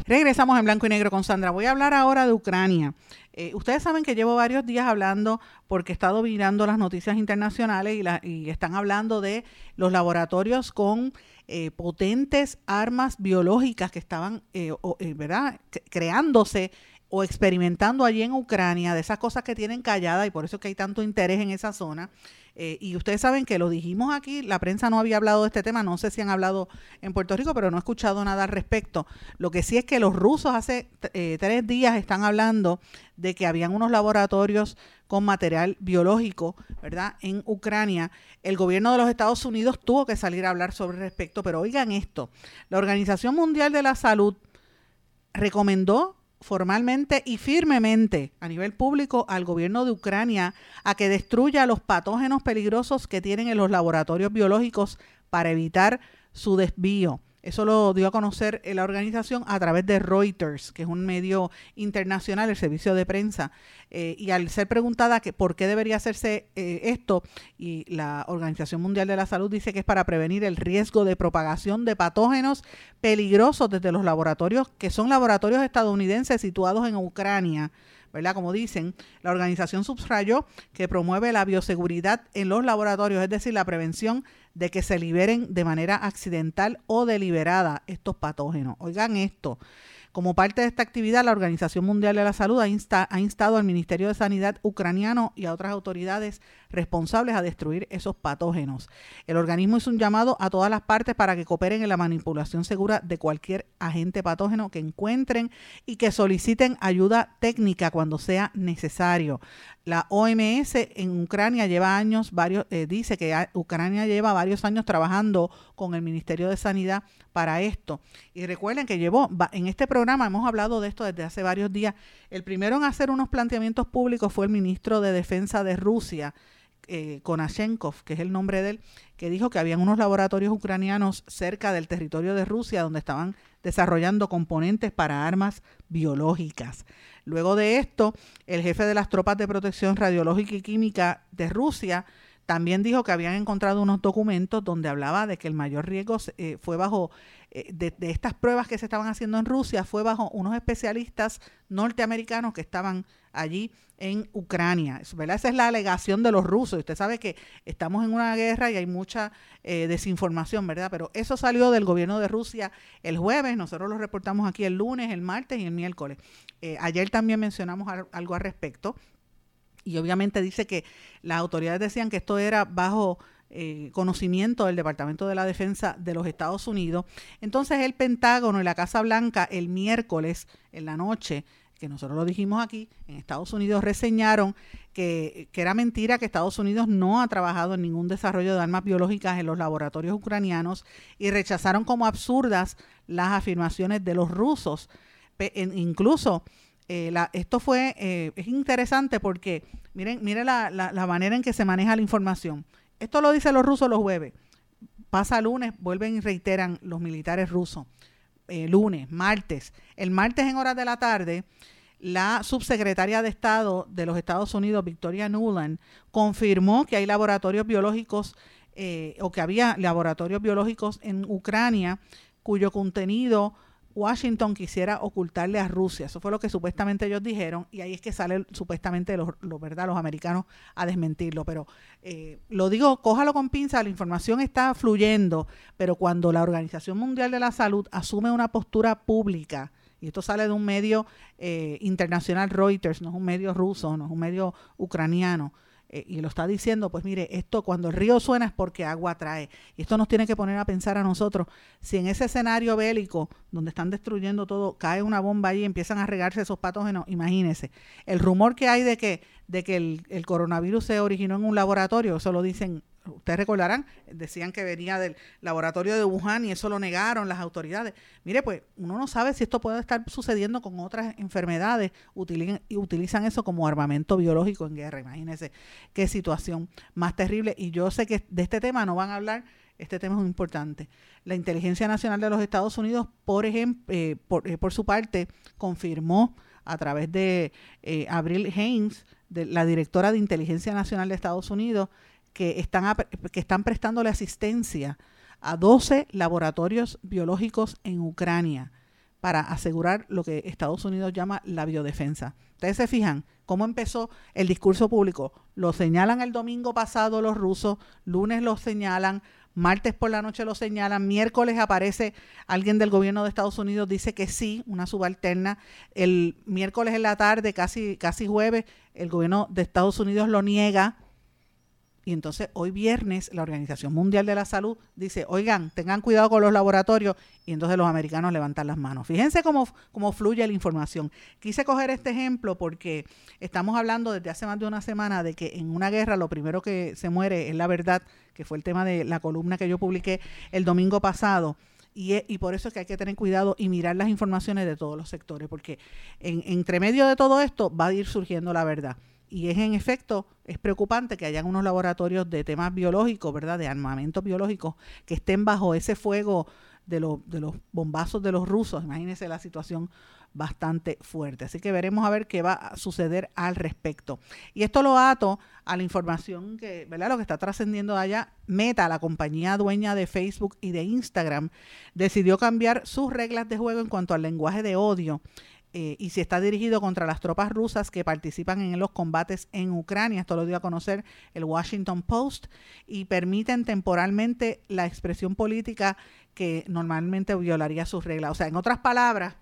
S1: Regresamos en blanco y negro con Sandra. Voy a hablar ahora de Ucrania. Eh, ustedes saben que llevo varios días hablando porque he estado mirando las noticias internacionales y, y están hablando de los laboratorios con eh, potentes armas biológicas que estaban eh, eh, ¿verdad? creándose o experimentando allí en Ucrania, de esas cosas que tienen callada y por eso que hay tanto interés en esa zona. Y ustedes saben que lo dijimos aquí, la prensa no había hablado de este tema, no sé si han hablado en Puerto Rico, pero no he escuchado nada al respecto. Lo que sí es que los rusos hace tres días están hablando de que habían unos laboratorios con material biológico, ¿verdad? En Ucrania, el gobierno de los Estados Unidos tuvo que salir a hablar sobre el respecto, pero oigan esto, la Organización Mundial de la Salud recomendó formalmente y firmemente a nivel público al gobierno de Ucrania a que destruya los patógenos peligrosos que tienen en los laboratorios biológicos para evitar su desvío. Eso lo dio a conocer la organización a través de Reuters, que es un medio internacional, el servicio de prensa. Eh, y al ser preguntada por qué debería hacerse eh, esto, y la Organización Mundial de la Salud dice que es para prevenir el riesgo de propagación de patógenos peligrosos desde los laboratorios, que son laboratorios estadounidenses situados en Ucrania. ¿verdad? Como dicen, la organización subrayó que promueve la bioseguridad en los laboratorios, es decir, la prevención de que se liberen de manera accidental o deliberada estos patógenos. Oigan esto, como parte de esta actividad, la Organización Mundial de la Salud ha, instado al Ministerio de Sanidad ucraniano y a otras autoridades responsables a destruir esos patógenos. El organismo hizo un llamado a todas las partes para que cooperen en la manipulación segura de cualquier agente patógeno que encuentren y que soliciten ayuda técnica cuando sea necesario. La OMS en Ucrania lleva años, varios, eh, dice que Ucrania lleva varios años trabajando con el Ministerio de Sanidad para esto. Y recuerden que llevó, en este programa hemos hablado de esto desde hace varios días. El primero en hacer unos planteamientos públicos fue el ministro de Defensa de Rusia, eh, Konashenkov, que es el nombre de él, que dijo que habían unos laboratorios ucranianos cerca del territorio de Rusia donde estaban desarrollando componentes para armas biológicas. Luego de esto, el jefe de las tropas de protección radiológica y química de Rusia también dijo que habían encontrado unos documentos donde hablaba de que el mayor riesgo eh, fue bajo, eh, de, estas pruebas que se estaban haciendo en Rusia, fue bajo unos especialistas norteamericanos que estaban allí en Ucrania. ¿verdad? Esa es la alegación de los rusos. Usted sabe que estamos en una guerra y hay mucha eh, desinformación, ¿verdad? Pero eso salió del gobierno de Rusia el jueves, nosotros lo reportamos aquí el lunes, el martes y el miércoles. ayer también mencionamos algo al respecto y obviamente dice que las autoridades decían que esto era bajo eh, conocimiento del Departamento de la Defensa de los Estados Unidos. Entonces el Pentágono y la Casa Blanca el miércoles en la noche, que nosotros lo dijimos aquí, en Estados Unidos reseñaron que, que era mentira que Estados Unidos no ha trabajado en ningún desarrollo de armas biológicas en los laboratorios ucranianos y rechazaron como absurdas las afirmaciones de los rusos. incluso eh, esto fue, eh, es interesante porque miren, miren la, la, manera en que se maneja la información. Esto lo dicen los rusos los jueves. Pasa lunes, vuelven y reiteran los militares rusos. Eh, lunes, martes. El martes en horas de la tarde, la subsecretaria de Estado de los Estados Unidos, Victoria Nuland, confirmó que hay laboratorios biológicos o que había laboratorios biológicos en Ucrania cuyo contenido Washington quisiera ocultarle a Rusia. Eso fue lo que supuestamente ellos dijeron y ahí es que sale supuestamente los, ¿verdad? los americanos a desmentirlo. Pero eh, lo digo, cójalo con pinza, la información está fluyendo, pero cuando la Organización Mundial de la Salud asume una postura pública, y esto sale de un medio eh, internacional Reuters, no es un medio ruso, no es un medio ucraniano, eh, y lo está diciendo, pues mire, esto cuando el río suena es porque agua trae. Y esto nos tiene que poner a pensar a nosotros, si en ese escenario bélico, donde están destruyendo todo, cae una bomba ahí y empiezan a regarse esos patógenos, imagínese. El rumor que hay de que, de que el, el coronavirus se originó en un laboratorio, eso lo dicen ustedes recordarán, decían que venía del laboratorio de Wuhan y eso lo negaron las autoridades. Mire, pues uno no sabe si esto puede estar sucediendo con otras enfermedades y utilizan eso como armamento biológico en guerra. Imagínense qué situación más terrible. Y yo sé que de este tema no van a hablar. Este tema es muy importante. La Inteligencia Nacional de los Estados Unidos, por ejemplo, eh, eh, por, su parte, confirmó a través de eh, Abril Haynes, de la directora de Inteligencia Nacional de Estados Unidos, que están, que están prestándole asistencia a 12 laboratorios biológicos en Ucrania para asegurar lo que Estados Unidos llama la biodefensa. Ustedes se fijan cómo empezó el discurso público. Lo señalan el domingo pasado los rusos, lunes lo señalan, martes por la noche lo señalan, miércoles aparece alguien del gobierno de Estados Unidos, dice que sí, una subalterna, el miércoles en la tarde, casi, casi jueves, el gobierno de Estados Unidos lo niega, y entonces hoy viernes la Organización Mundial de la Salud dice, oigan, tengan cuidado con los laboratorios y entonces los americanos levantan las manos. Fíjense cómo, cómo fluye la información. Quise coger este ejemplo porque estamos hablando desde hace más de una semana de que en una guerra lo primero que se muere es la verdad, que fue el tema de la columna que yo publiqué el domingo pasado. Y, y, por eso es que hay que tener cuidado y mirar las informaciones de todos los sectores, porque en, entre medio de todo esto va a ir surgiendo la verdad y es en efecto, es preocupante que hayan unos laboratorios de temas biológicos, ¿verdad? De armamento biológico, que estén bajo ese fuego de, de los bombazos de los rusos. Imagínense la situación bastante fuerte. Así que veremos a ver qué va a suceder al respecto. Y esto lo ato a la información que, ¿verdad? Lo que está trascendiendo allá, Meta, la compañía dueña de Facebook y de Instagram, decidió cambiar sus reglas de juego en cuanto al lenguaje de odio eh, y si está dirigido contra las tropas rusas que participan en los combates en Ucrania. Esto lo dio a conocer el Washington Post y permiten temporalmente la expresión política que normalmente violaría sus reglas. O sea, en otras palabras,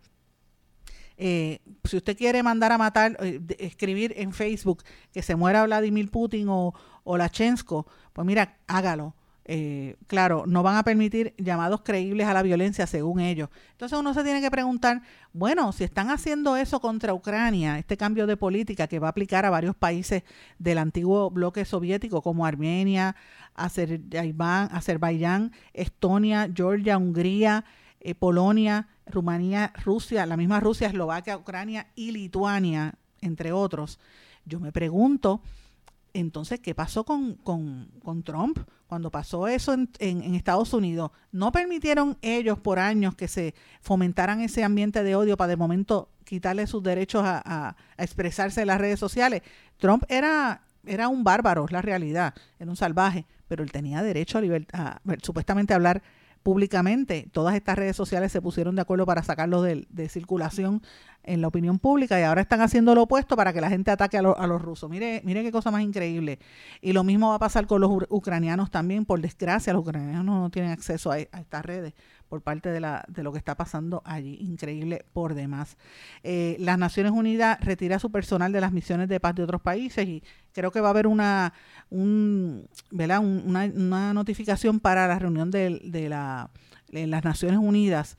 S1: eh, si usted quiere mandar a matar, eh, escribir en Facebook que se muera Vladimir Putin o, o Lachensko, pues mira, hágalo eh, claro, no van a permitir llamados creíbles a la violencia según ellos. Entonces uno se tiene que preguntar, bueno, si están haciendo eso contra Ucrania, este cambio de política que va a aplicar a varios países del antiguo bloque soviético como Armenia, Azerbaiyán, Azerbaiyán Estonia, Georgia, Hungría, eh, Polonia, Rumanía, Rusia, la misma Rusia, Eslovaquia, Ucrania y Lituania, entre otros. Yo me pregunto, entonces, ¿qué pasó con, con, Trump? Cuando pasó eso en, Estados Unidos, no permitieron ellos por años que se fomentaran ese ambiente de odio para de momento quitarle sus derechos a, a, expresarse en las redes sociales. Trump era, era un bárbaro, es la realidad, era un salvaje, pero él tenía derecho a, a supuestamente hablar públicamente. Todas estas redes sociales se pusieron de acuerdo para sacarlo de, de circulación en la opinión pública y ahora están haciendo lo opuesto para que la gente ataque a, a, los rusos. Mire, mire qué cosa más increíble. Y lo mismo va a pasar con los ucranianos también. Por desgracia, los ucranianos no tienen acceso a, a estas redes por parte de, la, de lo que está pasando allí. Increíble por demás. Eh, las Naciones Unidas retira su personal de las misiones de paz de otros países y creo que va a haber una, un, una notificación para la reunión de, de la, de las Naciones Unidas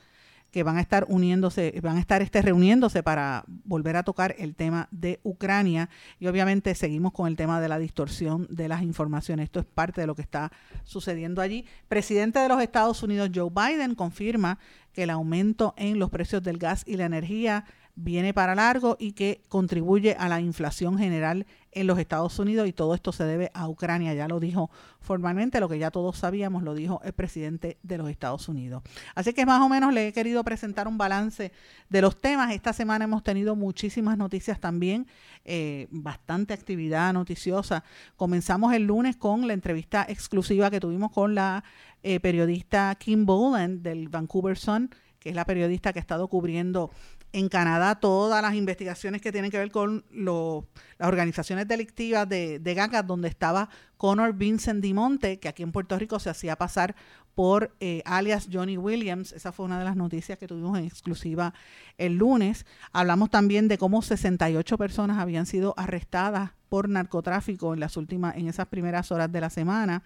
S1: que van a estar uniéndose, van a estar este, reuniéndose para volver a tocar el tema de Ucrania y obviamente seguimos con el tema de la distorsión de las informaciones. Esto es parte de lo que está sucediendo allí. Presidente de los Estados Unidos, Joe Biden, confirma que el aumento en los precios del gas y la energía viene para largo y que contribuye a la inflación general en los Estados Unidos y todo esto se debe a Ucrania. Ya lo dijo formalmente, lo que ya todos sabíamos, lo dijo el presidente de los Estados Unidos. Así que más o menos le he querido presentar un balance de los temas. Esta semana hemos tenido muchísimas noticias también, eh, bastante actividad noticiosa. Comenzamos el lunes con la entrevista exclusiva que tuvimos con la eh, periodista Kim Boland del Vancouver Sun que es la periodista que ha estado cubriendo en Canadá todas las investigaciones que tienen que ver con las organizaciones delictivas de, de gangas, donde estaba Connor Vincent Dimonte, que aquí en Puerto Rico se hacía pasar por eh, alias Johnny Williams. Esa fue una de las noticias que tuvimos en exclusiva el lunes. Hablamos también de cómo 68 personas habían sido arrestadas por narcotráfico en las últimas, en esas primeras horas de la semana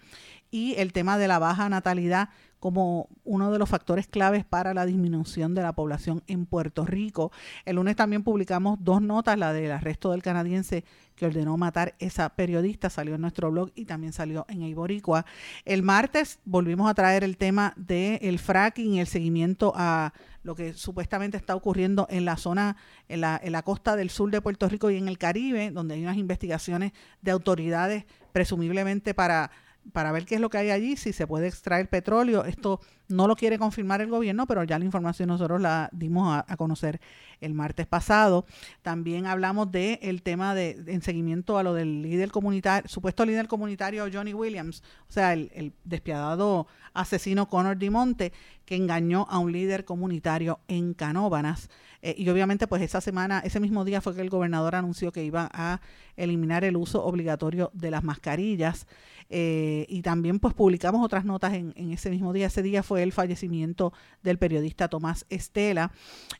S1: y el tema de la baja natalidad como uno de los factores claves para la disminución de la población en Puerto Rico. El lunes también publicamos dos notas, la del arresto del canadiense que ordenó matar esa periodista, salió en nuestro blog y también salió en Iboricua. El martes volvimos a traer el tema del fracking y el seguimiento a lo que supuestamente está ocurriendo en la zona, en la, en la costa del sur de Puerto Rico y en el Caribe, donde hay unas investigaciones de autoridades presumiblemente para para ver qué es lo que hay allí, si se puede extraer petróleo. Esto no lo quiere confirmar el gobierno, pero ya la información nosotros la dimos a, conocer el martes pasado. También hablamos del el tema de en seguimiento a lo del líder comunitario, supuesto líder comunitario Johnny Williams, o sea, el, despiadado asesino Connor Dimonte, que engañó a un líder comunitario en Canóbanas. Eh, y obviamente, pues esa semana, ese mismo día fue que el gobernador anunció que iba a eliminar el uso obligatorio de las mascarillas. Eh, y también pues publicamos otras notas en, en, ese mismo día. Ese día fue el fallecimiento del periodista Tomás Estela.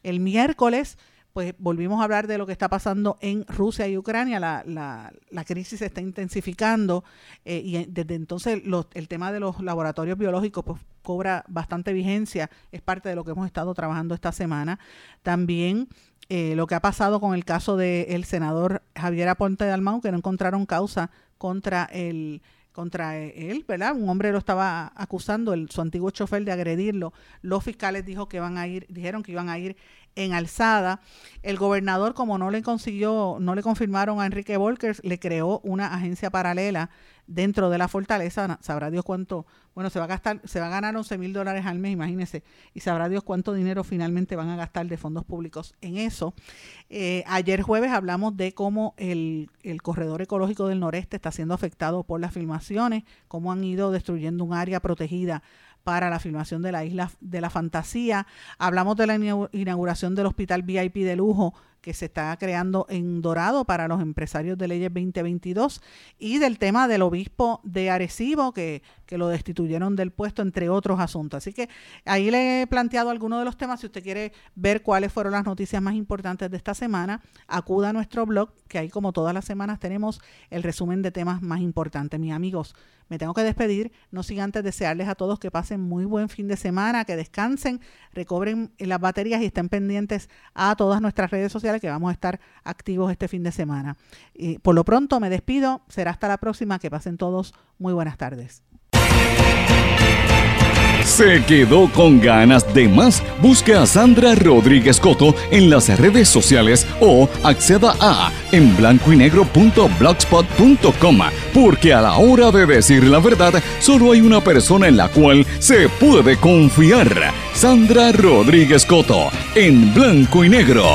S1: El miércoles pues volvimos a hablar de lo que está pasando en Rusia y Ucrania. La, la, crisis se está intensificando eh, y desde entonces el tema de los laboratorios biológicos pues, cobra bastante vigencia. Es parte de lo que hemos estado trabajando esta semana. También eh, lo que ha pasado con el caso del senador Javier Aponte de Almau, que no encontraron causa contra el contra él, ¿verdad? Un hombre lo estaba acusando, el, su antiguo chofer, de agredirlo. Los fiscales dijo que van a ir, dijeron que iban a ir en alzada. El gobernador, como no le consiguió, no le confirmaron a Enrique Volkers, le creó una agencia paralela dentro de la fortaleza. Sabrá Dios cuánto, bueno, se va a gastar, se va a ganar 11 mil dólares al mes, imagínense, y sabrá Dios cuánto dinero finalmente van a gastar de fondos públicos en eso. Eh, ayer jueves hablamos de cómo el, el corredor ecológico del noreste está siendo afectado por las filmaciones, cómo han ido destruyendo un área protegida para la filmación de la isla de la fantasía. Hablamos de la inauguración del hospital VIP de lujo que se está creando en Dorado para los empresarios de leyes 2022 y del tema del obispo de Arecibo que, que lo destituyeron del puesto, entre otros asuntos. Así que ahí le he planteado algunos de los temas. Si usted quiere ver cuáles fueron las noticias más importantes de esta semana, acuda a nuestro blog, que ahí como todas las semanas tenemos el resumen de temas más importantes. Mis amigos, me tengo que despedir, no sin antes desearles a todos que pasen muy buen fin de semana, que descansen, recobren las baterías y estén pendientes a todas nuestras redes que vamos a estar activos este fin de semana. Por lo pronto me despido, será hasta la próxima, que pasen todos muy buenas tardes.
S2: ¿Se quedó con ganas de más? Busque a Sandra Rodríguez Coto en las redes sociales o acceda a en blanco y negro.blogspot.com porque a la hora de decir la verdad solo hay una persona en la cual se puede confiar. Sandra Rodríguez Coto en blanco y negro.